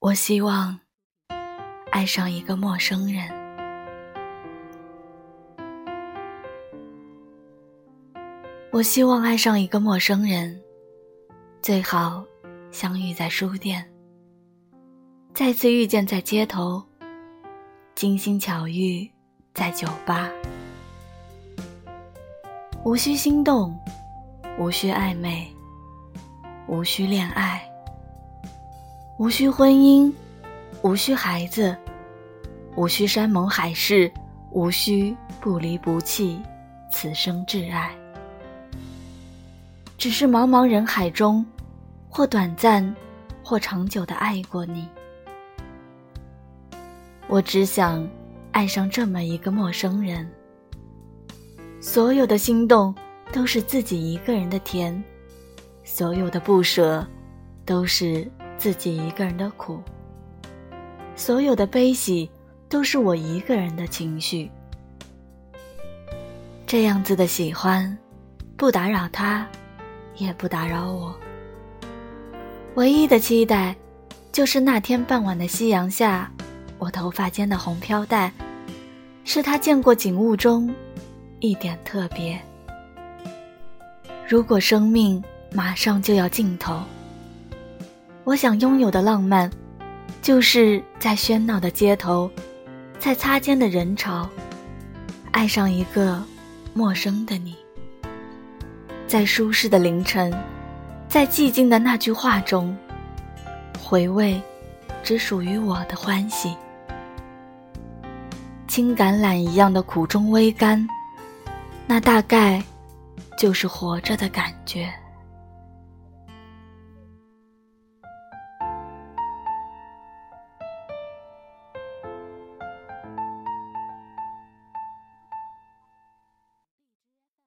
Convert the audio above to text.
我希望爱上一个陌生人。我希望爱上一个陌生人，最好相遇在书店，再次遇见在街头，精心巧遇在酒吧。无需心动，无需暧昧，无需恋爱。无需婚姻，无需孩子，无需山盟海誓，无需不离不弃，此生挚爱。只是茫茫人海中，或短暂，或长久的爱过你。我只想爱上这么一个陌生人。所有的心动都是自己一个人的甜，所有的不舍都是。自己一个人的苦，所有的悲喜都是我一个人的情绪。这样子的喜欢，不打扰他，也不打扰我。唯一的期待，就是那天傍晚的夕阳下，我头发间的红飘带，是他见过景物中一点特别。如果生命马上就要尽头。我想拥有的浪漫，就是在喧闹的街头，在擦肩的人潮，爱上一个陌生的你。在舒适的凌晨，在寂静的那句话中，回味只属于我的欢喜。青橄榄一样的苦中微甘，那大概就是活着的感觉。